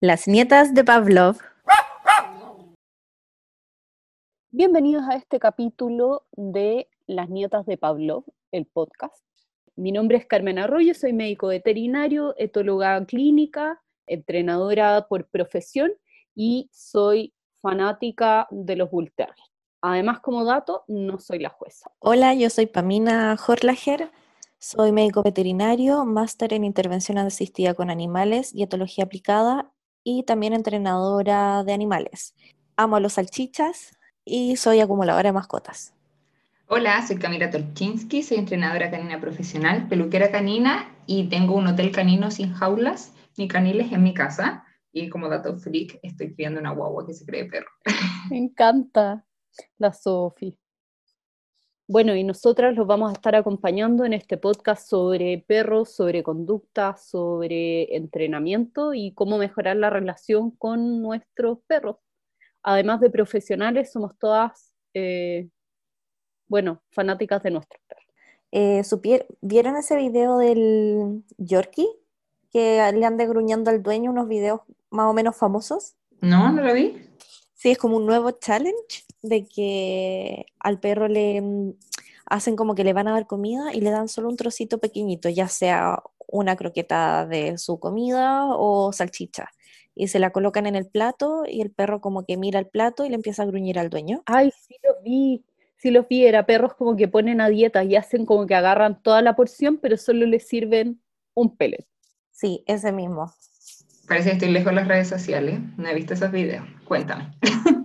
Las nietas de Pavlov. Bienvenidos a este capítulo de Las nietas de Pavlov, el podcast. Mi nombre es Carmen Arroyo, soy médico veterinario, etóloga clínica, entrenadora por profesión y soy fanática de los Bull Además, como dato, no soy la jueza. Hola, yo soy Pamina Horlager, soy médico veterinario, máster en intervención asistida con animales y etología aplicada y también entrenadora de animales. Amo a los salchichas y soy acumuladora de mascotas. Hola, soy Camila Torchinsky, soy entrenadora canina profesional, peluquera canina y tengo un hotel canino sin jaulas ni caniles en mi casa. Y como dato freak, estoy criando una guagua que se cree perro. Me encanta la Sofi. Bueno, y nosotras los vamos a estar acompañando en este podcast sobre perros, sobre conducta, sobre entrenamiento y cómo mejorar la relación con nuestros perros. Además de profesionales, somos todas, eh, bueno, fanáticas de nuestros perros. Eh, ¿Vieron ese video del Yorkie? Que le anda gruñendo al dueño unos videos más o menos famosos. No, no lo vi. Sí, es como un nuevo challenge de que al perro le mm, hacen como que le van a dar comida y le dan solo un trocito pequeñito, ya sea una croqueta de su comida o salchicha. Y se la colocan en el plato y el perro como que mira el plato y le empieza a gruñir al dueño. Ay, sí lo vi, sí lo vi, era perros como que ponen a dieta y hacen como que agarran toda la porción, pero solo les sirven un pellet. Sí, ese mismo. Parece que estoy lejos de las redes sociales, no he visto esos videos. Cuéntame.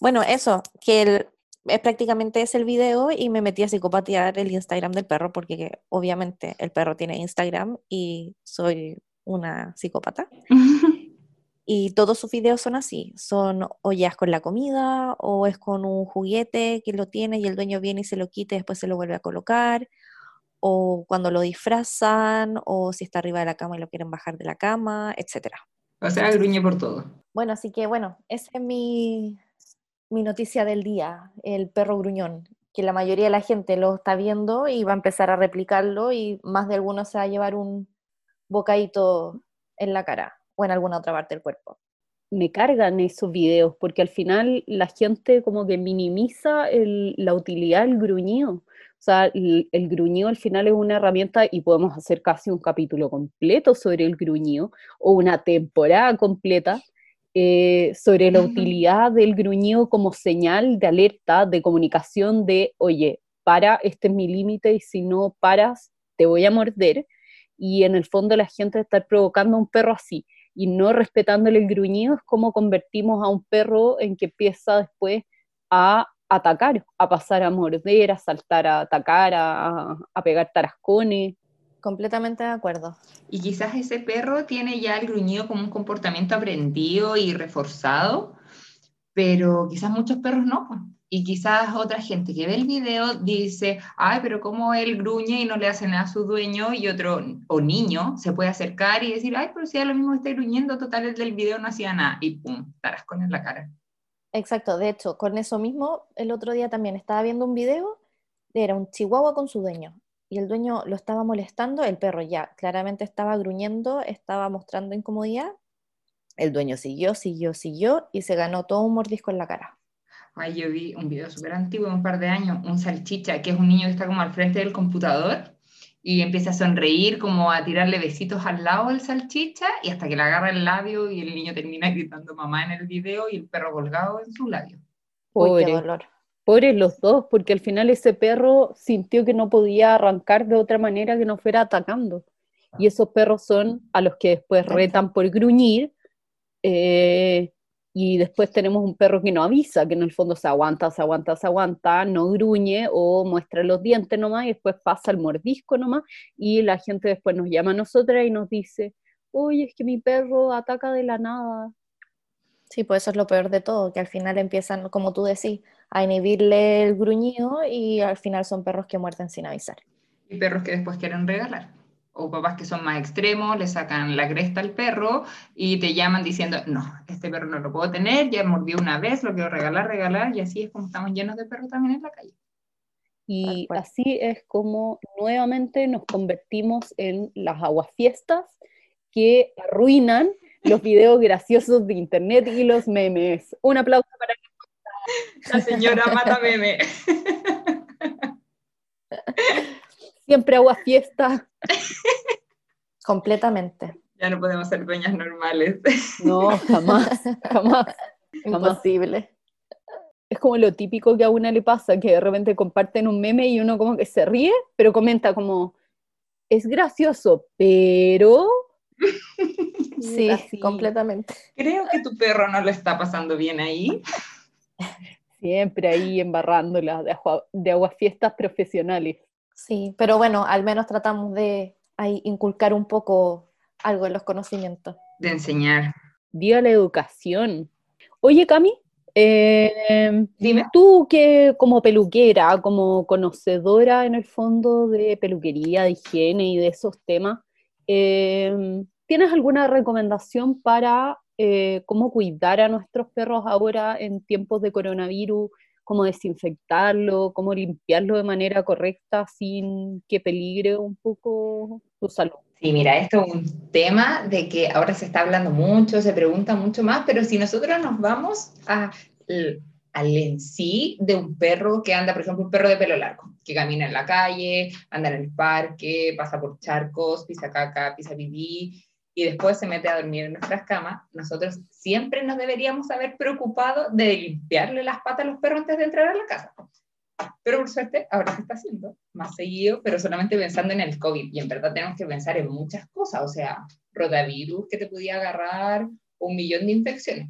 Bueno, eso, que es prácticamente es el video y me metí a psicopatear el Instagram del perro porque obviamente el perro tiene Instagram y soy una psicópata. y todos sus videos son así, son o ya es con la comida o es con un juguete que lo tiene y el dueño viene y se lo quita y después se lo vuelve a colocar o cuando lo disfrazan o si está arriba de la cama y lo quieren bajar de la cama, etc. O sea, gruñe por todo. Bueno, así que bueno, ese es mi, mi noticia del día, el perro gruñón, que la mayoría de la gente lo está viendo y va a empezar a replicarlo y más de alguno se va a llevar un bocadito en la cara o en alguna otra parte del cuerpo. Me cargan esos videos porque al final la gente como que minimiza la utilidad del gruñido. O sea, el, el, gruñido al final es una herramienta y podemos hacer casi un capítulo completo sobre el gruñido o una temporada completa eh, sobre la utilidad del gruñido como señal de alerta, de comunicación de, oye, para, este es mi límite y si no paras, te voy a morder. Y en el fondo la gente está provocando a un perro así y no respetándole el gruñido es como convertimos a un perro en que empieza después a atacar, a pasar a morder, a saltar, a atacar, a, a pegar tarascones. Completamente de acuerdo. Y quizás ese perro tiene ya el gruñido como un comportamiento aprendido y reforzado, pero quizás muchos perros no. Pues. Y quizás otra gente que ve el video dice, ay, pero como él gruñe y no le hace nada a su dueño y otro, o niño, se puede acercar y decir, ay, pero si a lo mismo está gruñendo, total, el del video no hacía nada. Y pum, tarascón en la cara. Exacto, de hecho, con eso mismo, el otro día también estaba viendo un video, era un chihuahua con su dueño y el dueño lo estaba molestando, el perro ya claramente estaba gruñendo, estaba mostrando incomodidad. El dueño siguió, siguió, siguió y se ganó todo un mordisco en la cara. Ay, yo vi un video súper antiguo, un par de años, un salchicha, que es un niño que está como al frente del computador y empieza a sonreír, como a tirarle besitos al lado del salchicha y hasta que le agarra el labio y el niño termina gritando mamá en el video y el perro colgado en su labio. Uy, dolor pobres los dos, porque al final ese perro sintió que no podía arrancar de otra manera que no fuera atacando. Y esos perros son a los que después retan por gruñir, eh, y después tenemos un perro que no avisa, que en el fondo se aguanta, se aguanta, se aguanta, no gruñe o muestra los dientes nomás y después pasa el mordisco nomás y la gente después nos llama a nosotras y nos dice, oye, es que mi perro ataca de la nada. Sí, pues eso es lo peor de todo, que al final empiezan, como tú decís, a inhibirle el gruñido y al final son perros que muerden sin avisar. Y perros que después quieren regalar. O papás que son más extremos, le sacan la cresta al perro y te llaman diciendo, no, este perro no lo puedo tener, ya mordió una vez, lo quiero regalar, regalar, y así es como estamos llenos de perros también en la calle. Y así es como nuevamente nos convertimos en las aguafiestas que arruinan los videos graciosos de internet y los memes. Un aplauso para la señora mata meme. Siempre agua fiesta. Completamente. Ya no podemos ser dueñas normales. No, jamás, jamás. Imposible. Es como lo típico que a una le pasa, que de repente comparten un meme y uno como que se ríe, pero comenta como, es gracioso, pero... Sí, completamente. Creo que tu perro no lo está pasando bien ahí. Siempre ahí embarrándola de, de aguafiestas profesionales. Sí, pero bueno, al menos tratamos de inculcar un poco algo en los conocimientos. De enseñar. Viva la educación. Oye, Cami, eh, Dime. Tú que como peluquera, como conocedora en el fondo de peluquería, de higiene y de esos temas, eh, ¿tienes alguna recomendación para eh, cómo cuidar a nuestros perros ahora en tiempos de coronavirus? ¿Cómo desinfectarlo? ¿Cómo limpiarlo de manera correcta sin que peligre un poco su salud? Sí, mira, esto es un tema de que ahora se está hablando mucho, se pregunta mucho más, pero si nosotros nos vamos a, al en sí de un perro que anda, por ejemplo, un perro de pelo largo, que camina en la calle, anda en el parque, pasa por charcos, pisa caca, pisa pipí, y después se mete a dormir en nuestras camas, nosotros siempre nos deberíamos haber preocupado de limpiarle las patas a los perros antes de entrar a la casa. Pero por suerte ahora se está haciendo más seguido, pero solamente pensando en el COVID. Y en verdad tenemos que pensar en muchas cosas, o sea, rotavirus que te podía agarrar, un millón de infecciones.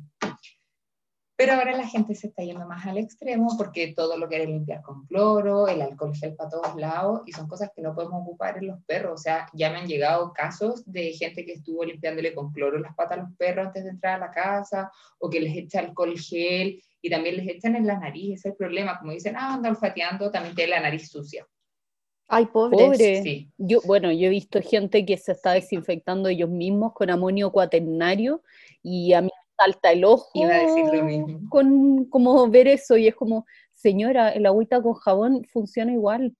Pero ahora la gente se está yendo más al extremo porque todo lo quiere limpiar con cloro, el alcohol gel para todos lados y son cosas que no podemos ocupar en los perros. O sea, ya me han llegado casos de gente que estuvo limpiándole con cloro las patas a los perros antes de entrar a la casa o que les echa alcohol gel y también les echan en la nariz. Ese es el problema. Como dicen, ah, anda olfateando, también tiene la nariz sucia. Ay, pobre. Sí. Yo, bueno, yo he visto gente que se está desinfectando ellos mismos con amonio cuaternario y a mí salta el ojo. Iba a decir lo mismo. Con como ver eso y es como, señora, el agüita con jabón funciona igual.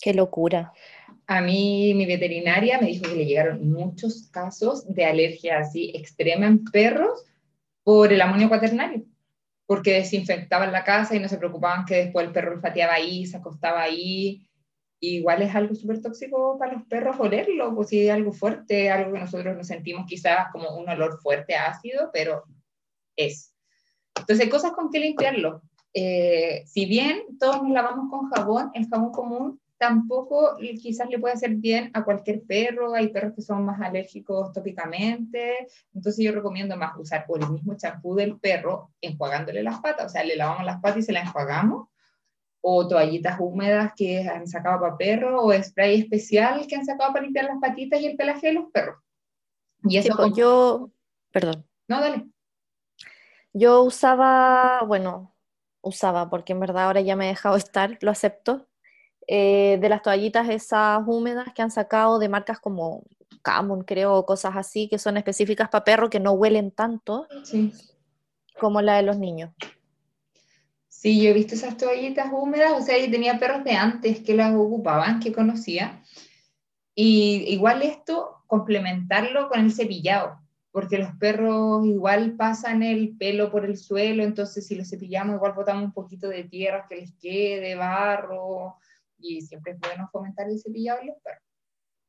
Qué locura. A mí mi veterinaria me dijo que le llegaron muchos casos de alergia así extrema en perros por el amonio cuaternario, porque desinfectaban la casa y no se preocupaban que después el perro olfateaba ahí, se acostaba ahí. igual es algo súper tóxico para los perros olerlo, pues si es algo fuerte, algo que nosotros nos sentimos quizás como un olor fuerte, ácido, pero es. Entonces, hay cosas con que limpiarlo. Eh, si bien todos nos lavamos con jabón, el jabón común tampoco quizás le puede hacer bien a cualquier perro. Hay perros que son más alérgicos tópicamente. Entonces, yo recomiendo más usar o el mismo champú del perro enjuagándole las patas. O sea, le lavamos las patas y se las enjuagamos. O toallitas húmedas que han sacado para perros, o spray especial que han sacado para limpiar las patitas y el pelaje de los perros. Y eso. Pues yo. Perdón. No, dale. Yo usaba, bueno, usaba, porque en verdad ahora ya me he dejado estar, lo acepto, eh, de las toallitas esas húmedas que han sacado de marcas como Camon, creo, cosas así, que son específicas para perro, que no huelen tanto como la de los niños. Sí, yo he visto esas toallitas húmedas, o sea, yo tenía perros de antes que las ocupaban, que conocía. Y igual esto, complementarlo con el cepillado porque los perros igual pasan el pelo por el suelo, entonces si los cepillamos igual botamos un poquito de tierra que les quede, barro, y siempre es bueno fomentar el cepillado en los perros.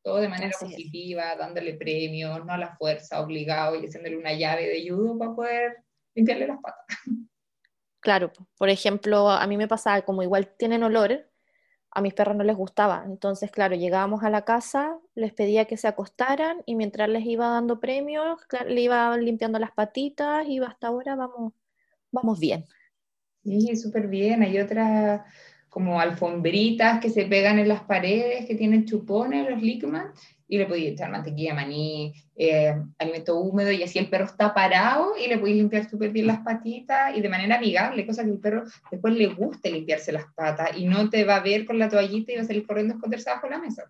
Todo de manera positiva, dándole premios, no a la fuerza, obligado y haciéndole una llave de judo para poder limpiarle las patas. Claro, por ejemplo, a mí me pasaba como igual tienen olor, a mis perros no les gustaba. Entonces, claro, llegábamos a la casa, les pedía que se acostaran y mientras les iba dando premios, le iba limpiando las patitas y hasta ahora vamos, vamos bien. Sí, súper bien. Hay otras como alfombritas que se pegan en las paredes, que tienen chupones, los Lickman, y le podéis echar mantequilla, maní, eh, alimento húmedo y así el perro está parado y le podéis limpiar súper bien las patitas y de manera amigable, cosa que el perro después le guste limpiarse las patas y no te va a ver con la toallita y va a salir corriendo a esconderse bajo la mesa.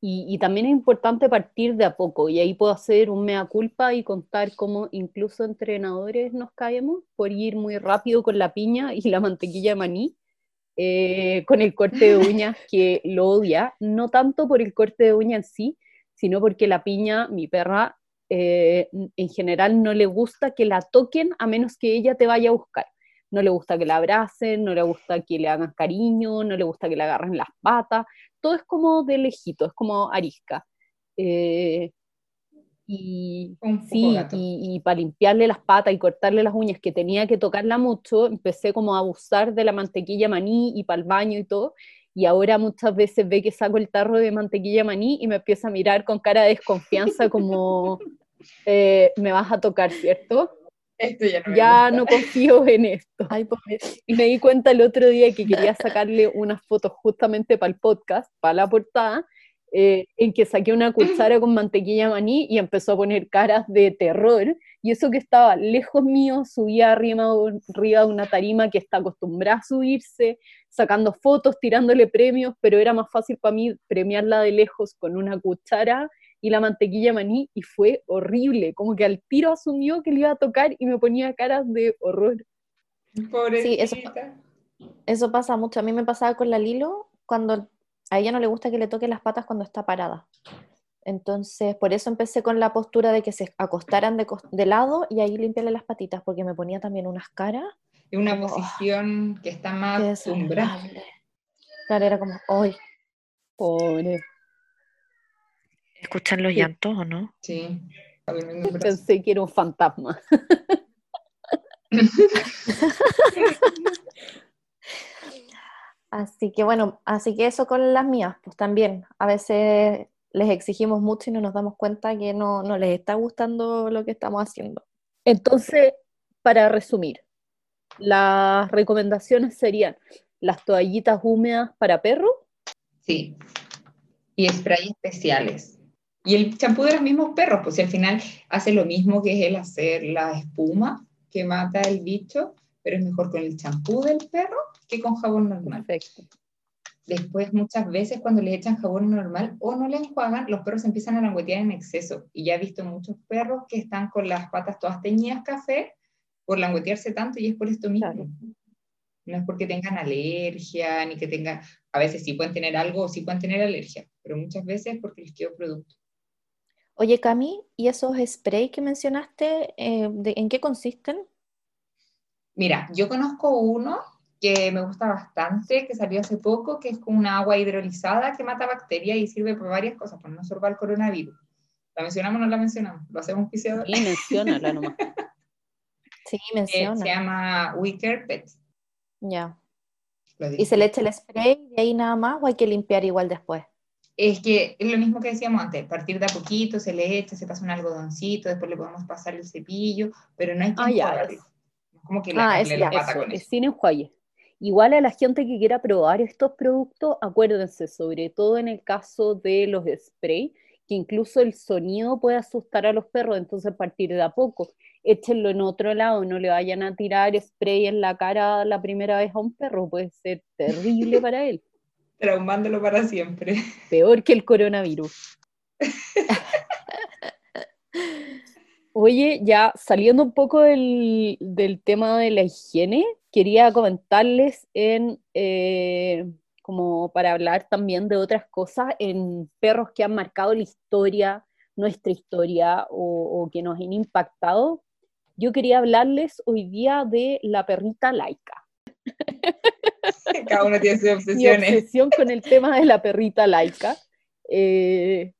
Y, y, también es importante partir de a poco, y ahí puedo hacer un mea culpa y contar cómo incluso entrenadores nos caemos por ir muy rápido con la piña y la mantequilla de maní, eh, con el corte de uñas que lo odia, no tanto por el corte de uña en sí, sino porque la piña, mi perra, eh, en general no le gusta que la toquen a menos que ella te vaya a buscar. No le gusta que la abracen, no le gusta que le hagan cariño, no le gusta que le agarren las patas. Todo es como de lejito, es como arisca. Eh, y, sí, y, para limpiarle las patas y cortarle las uñas, que tenía que tocarla mucho, empecé como a abusar de la mantequilla maní y para el baño y todo, y ahora muchas veces ve que saco el tarro de mantequilla maní y me empieza a mirar con cara de desconfianza como, eh, me vas a tocar, ¿cierto? Esto ya no, ya no confío en esto. y me di cuenta el otro día que quería sacarle unas fotos justamente para el podcast, para la portada, eh, en que saqué una cuchara con mantequilla maní y empezó a poner caras de terror. Y eso que estaba lejos mío, subía arriba, arriba de una tarima que está acostumbrada a subirse, sacando fotos, tirándole premios, pero era más fácil para mí premiarla de lejos con una cuchara y la mantequilla maní y fue horrible, como que al tiro asumió que le iba a tocar y me ponía caras de horror. Sí, eso, eso pasa mucho. A mí me pasaba con la Lilo cuando a ella no le gusta que le toque las patas cuando está parada. Entonces, por eso empecé con la postura de que se acostaran de, lado y ahí limpiarle las patitas, porque me ponía también unas caras. Y una posición que está más umbrable. Claro, era como, ¡ay! Pobre. ¿Escuchan los llantos o no? Sí. Pensé que era un fantasma. así que bueno, así que eso con las mías, pues también. A veces les exigimos mucho y no nos damos cuenta que no, no les está gustando lo que estamos haciendo. Entonces, para resumir, las recomendaciones serían las toallitas húmedas para perro. Sí. Y spray especiales. Y el champú de los mismos perros, pues al final hace lo mismo que es el hacer la espuma que mata el bicho, pero es mejor con el champú del perro que con jabón normal. Perfecto. Después, muchas veces cuando les echan jabón normal o no le enjuagan, los perros empiezan a languetear en exceso. Y ya he visto muchos perros que están con las patas todas teñidas café por languetearse tanto y es por esto mismo. No es porque tengan alergia, ni que tengan, a veces sí pueden tener algo o sí pueden tener alergia, pero muchas veces porque les quedó producto. Oye, Cami, ¿y esos sprays que mencionaste, eh, en qué consisten? Mira, yo conozco uno que me gusta bastante, que salió hace poco, que es con una agua hidrolizada que mata bacterias y sirve para varias cosas, para no sorbar el coronavirus. ¿La mencionamos o no la mencionamos? ¿Lo hacemos un Sí, menciónala nomás. sí, menciona. se llama Wicker Pet. Ya. ¿Y se le echa el spray y ahí nada más o hay que limpiar igual después? es que es lo mismo que decíamos antes, partir de a poquito, se le echa, se pasa un algodoncito, después le podemos pasar el cepillo, pero no hay que ah, como que ah, la pata con eso. Sin enjuague. Igual a la gente que quiera probar estos productos, acuérdense, sobre todo en el caso de los spray, que incluso el sonido puede asustar a los perros, entonces partir de a poco, échenlo en otro lado, no le vayan a tirar spray en la cara la primera vez a un perro, puede ser terrible para él traumándolo para siempre. Peor que el coronavirus. Oye, ya saliendo un poco del, tema de la higiene, quería comentarles en, eh, como para hablar también de otras cosas, en perros que han marcado la historia, nuestra historia o, o que nos han impactado. Yo quería hablarles hoy día de la perrita laica. Cada uno tiene sus obsesiones. Mi obsesión con el tema de la perrita laica. Eh,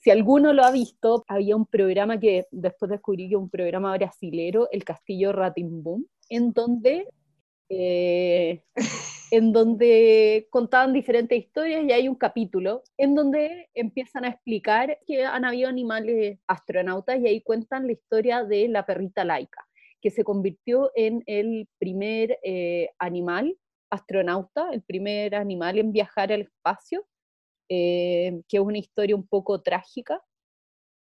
si alguno lo ha visto, había un programa que después descubrí que un programa brasilero, El Castillo Ratimbum, en donde, eh, en donde contaban diferentes historias y hay un capítulo en donde empiezan a explicar que han habido animales astronautas y ahí cuentan la historia de la perrita laica que se convirtió en el primer eh, animal astronauta, el primer animal en viajar al espacio, eh, que es una historia un poco trágica,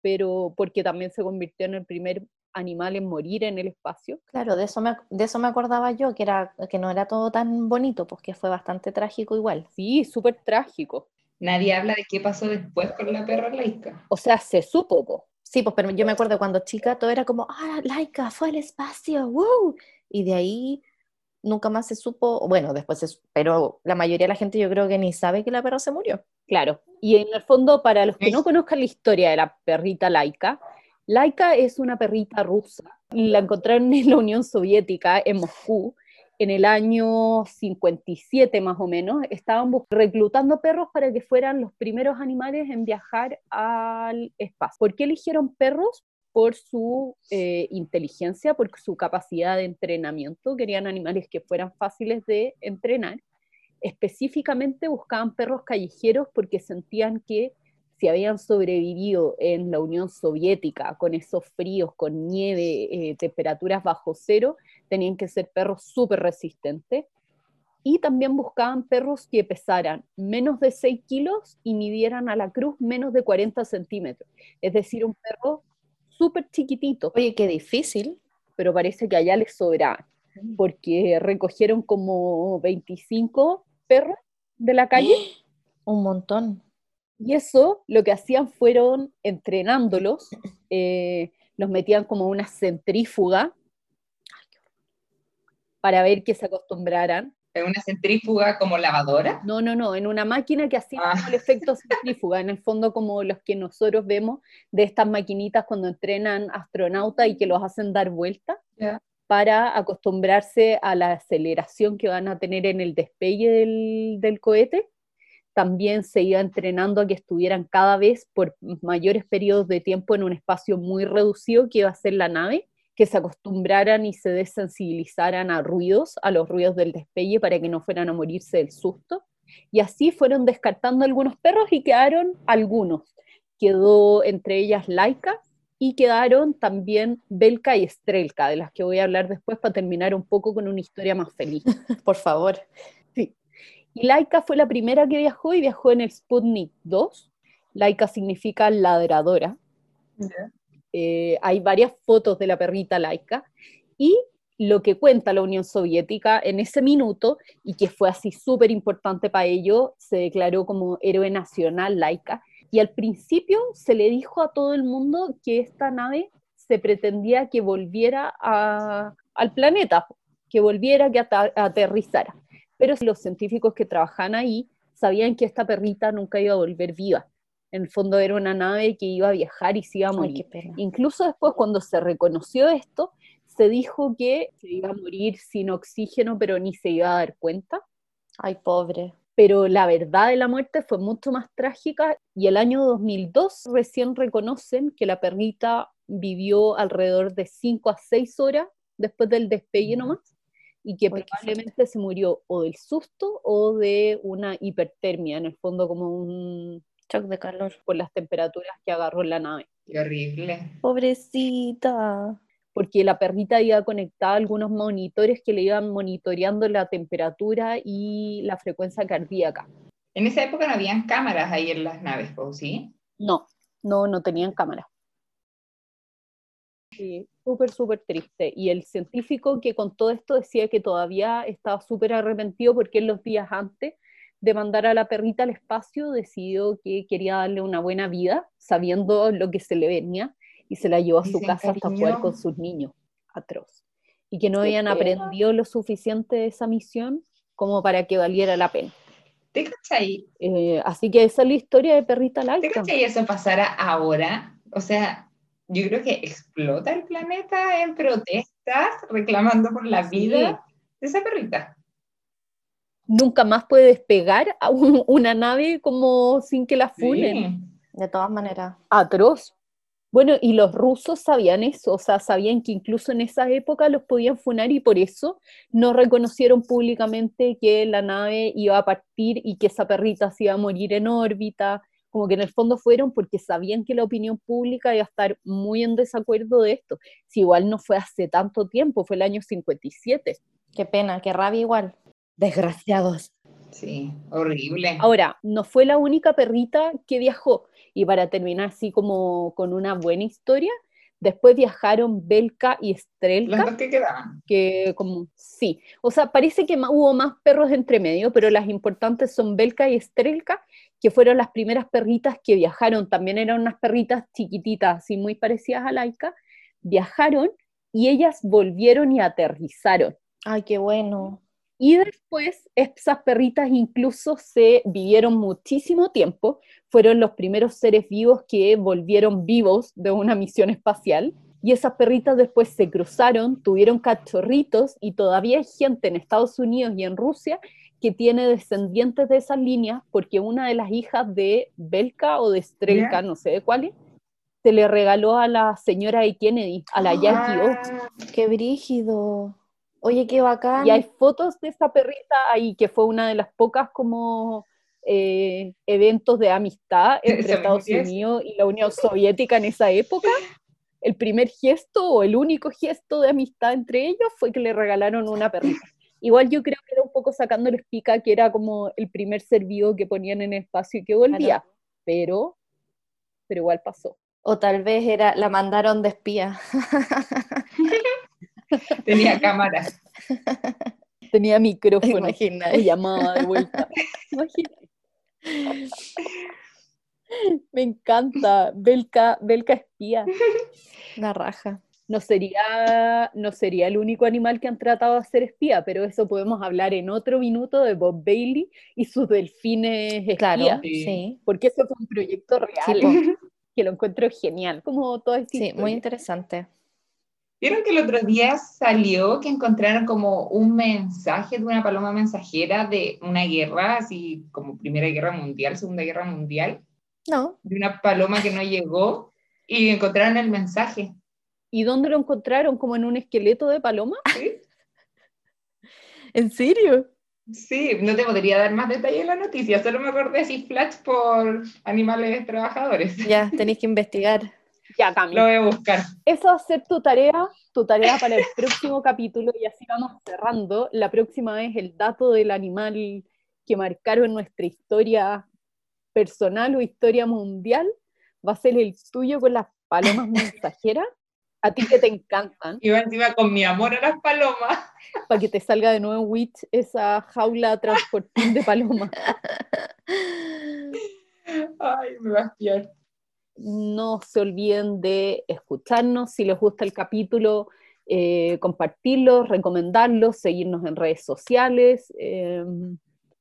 pero porque también se convirtió en el primer animal en morir en el espacio. Claro, de eso me, de eso me acordaba yo, que, era, que no era todo tan bonito, porque fue bastante trágico igual. Sí, súper trágico. Nadie habla de qué pasó después con la perra laica. O sea, se supo, Sí, pues pero yo me acuerdo cuando chica todo era como, ah, laica, fue al espacio, wow. Y de ahí nunca más se supo, bueno, después, pero la mayoría de la gente yo creo que ni sabe que la perra se murió. Claro, y en el fondo, para los que no conozcan la historia de la perrita laica, Laika es una perrita rusa. La encontraron en la Unión Soviética, en Moscú, en el año 57 más o menos. Estaban reclutando perros para que fueran los primeros animales en viajar al espacio. ¿Por qué eligieron perros? Por su eh, inteligencia, por su capacidad de entrenamiento. Querían animales que fueran fáciles de entrenar. Específicamente buscaban perros callejeros porque sentían que si habían sobrevivido en la Unión Soviética con esos fríos, con nieve, eh, temperaturas bajo cero, tenían que ser perros súper resistentes. Y también buscaban perros que pesaran menos de 6 kilos y midieran a la cruz menos de 40 centímetros. Es decir, un perro súper chiquitito. Oye, qué difícil. Pero parece que allá les sobraba, mm. porque recogieron como 25 perros de la calle. Un montón. Y eso lo que hacían fueron entrenándolos, eh, los metían como una centrífuga para ver que se acostumbraran. ¿En una centrífuga como lavadora? No, no, no, en una máquina que hacía ah. el efecto centrífuga, en el fondo como los que nosotros vemos de estas maquinitas cuando entrenan astronautas y que los hacen dar vueltas. para acostumbrarse a la aceleración que van a tener en el despegue del, del cohete también se iba entrenando a que estuvieran cada vez por mayores periodos de tiempo en un espacio muy reducido que iba a ser la nave, que se acostumbraran y se desensibilizaran a ruidos, a los ruidos del despegue para que no fueran a morirse del susto. Y así fueron descartando algunos perros y quedaron algunos. Quedó entre ellas Laika y quedaron también Belka y Estrelka, de las que voy a hablar después para terminar un poco con una historia más feliz. Por favor. Y Laika fue la primera que viajó y viajó en el Sputnik 2. Laika significa ladradora. Eh, hay varias fotos de la perrita Laika. Y lo que cuenta la Unión Soviética en ese minuto, y que fue así súper importante para ello, se declaró como héroe nacional Laika. Y al principio se le dijo a todo el mundo que esta nave se pretendía que volviera al planeta, que volviera, que aterrizara pero los científicos que trabajan ahí sabían que esta perrita nunca iba a volver viva. En el fondo era una nave que iba a viajar y se iba a morir. Incluso después, cuando se reconoció esto, se dijo que se iba a morir sin oxígeno, pero ni se iba a dar cuenta. Ay, pobre. Pero la verdad de la muerte fue mucho más trágica y el año 2002 recién reconocen que la perrita vivió alrededor de 5 a 6 horas después del despegue nomás y que probablemente se murió o del susto o de una hipertermia, en el fondo como un shock de calor por las temperaturas que agarró la nave. Qué horrible. Pobrecita. Porque la perrita iba conectada a algunos monitores que le iban monitoreando la temperatura y la frecuencia cardíaca. En esa época no habían cámaras ahí en las naves, ¿sí? No, no, no tenían cámaras. Sí, súper, súper triste. Y el científico que con todo esto decía que todavía estaba súper arrepentido porque en los días antes de mandar a la perrita al espacio decidió que quería darle una buena vida, sabiendo lo que se le venía, y se la llevó a su casa hasta jugar con sus niños. Atroz. Y que no habían aprendido lo suficiente de esa misión como para que valiera la pena. ¿Te cachai? Eh, así que esa es la historia de Perrita Laica. ¿Te cachai eso pasara ahora? O sea, yo creo que explota el planeta en protestas reclamando por la vida de esa perrita. Nunca más puede despegar a una nave como sin que la funen. De todas maneras. Atroz. Bueno, y los rusos sabían eso, o sea, sabían que incluso en esa época los podían funar y por eso no reconocieron públicamente que la nave iba a partir y que esa perrita se iba a morir en órbita como que en el fondo fueron porque sabían que la opinión pública iba a estar muy en desacuerdo de esto. Si igual no fue hace tanto tiempo, fue el año 57. Qué pena, qué rabia igual. Desgraciados. Sí, horrible. Ahora, no fue la única perrita que viajó. Y para terminar así como con una buena historia, Después viajaron Belka y Estrelka. Las que quedaban. Que como, sí. O sea, parece que hubo más perros entre medio, pero las importantes son Belka y Estrelka, que fueron las primeras perritas que viajaron. También eran unas perritas chiquititas, así muy parecidas a Laika. Viajaron y ellas volvieron y aterrizaron. Ay, qué bueno. Y después esas perritas incluso se vivieron muchísimo tiempo, fueron los primeros seres vivos que volvieron vivos de una misión espacial. Y esas perritas después se cruzaron, tuvieron cachorritos y todavía hay gente en Estados Unidos y en Rusia que tiene descendientes de esas líneas porque una de las hijas de Belka o de Strelka, no sé de cuál es, se le regaló a la señora de Kennedy, a la Jackie O. Ah, ¡Qué brígido! Oye, qué bacán. Y hay fotos de esa perrita ahí, que fue una de las pocas como eh, eventos de amistad entre Estados Unidos y la Unión Soviética en esa época. El primer gesto o el único gesto de amistad entre ellos fue que le regalaron una perrita. Igual yo creo que era un poco sacándoles pica, que era como el primer ser vivo que ponían en el espacio y que volvía, pero, pero igual pasó. O tal vez era, la mandaron de espía. Tenía cámaras. Tenía micrófono. Imagina. Y llamaba de vuelta. Imagina. Me encanta. Belka, Belka espía. La raja. No sería, no sería el único animal que han tratado de hacer espía, pero eso podemos hablar en otro minuto de Bob Bailey y sus delfines espía. Claro, Sí. Porque eso fue un proyecto real Sí, que lo encuentro genial. Como todo este Sí, muy interesante. ¿Vieron que el otro día salió que encontraron como un mensaje de una paloma mensajera de una guerra, así como Primera Guerra Mundial, Segunda Guerra Mundial, No, de una paloma que no llegó y encontraron el mensaje? ¿Y dónde lo encontraron? ¿Como en un esqueleto de paloma? ¿sí? ¿en serio? Sí, no te podría dar más detalle en la noticia, solo me acordé así flash por animales trabajadores. Ya, tenéis que investigar. Ya, Cami. Lo voy a buscar. Eso va a ser tu tarea, tu tarea para el próximo capítulo y así vamos cerrando. La próxima vez el dato del animal que marcaron nuestra historia personal o historia mundial va a ser el tuyo con las palomas mensajeras. A ti que te encantan, Iba encima con mi amor a las palomas. para que te salga de nuevo Witch esa jaula transportín de palomas. Ay, me va a espiar. No se olviden de escucharnos, si les gusta el capítulo, eh, compartirlo, recomendarlo, seguirnos en redes sociales, eh,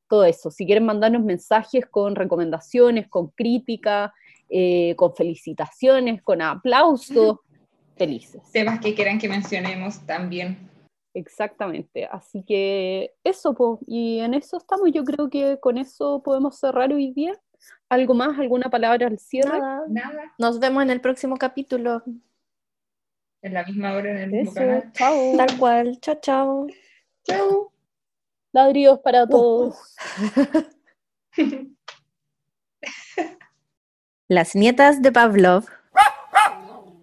todo eso. Si quieren mandarnos mensajes con recomendaciones, con crítica, eh, con felicitaciones, con aplausos, felices. Temas que quieran que mencionemos también. Exactamente. Así que eso, po, y en eso estamos. Yo creo que con eso podemos cerrar hoy día. ¿Algo más? ¿Alguna palabra al cierre? Nada. Nada, Nos vemos en el próximo capítulo. en la misma hora en el mismo Eso, canal. chao. Tal cual. Chao, chao. Chau. Ladridos para todos. Las nietas de Pavlov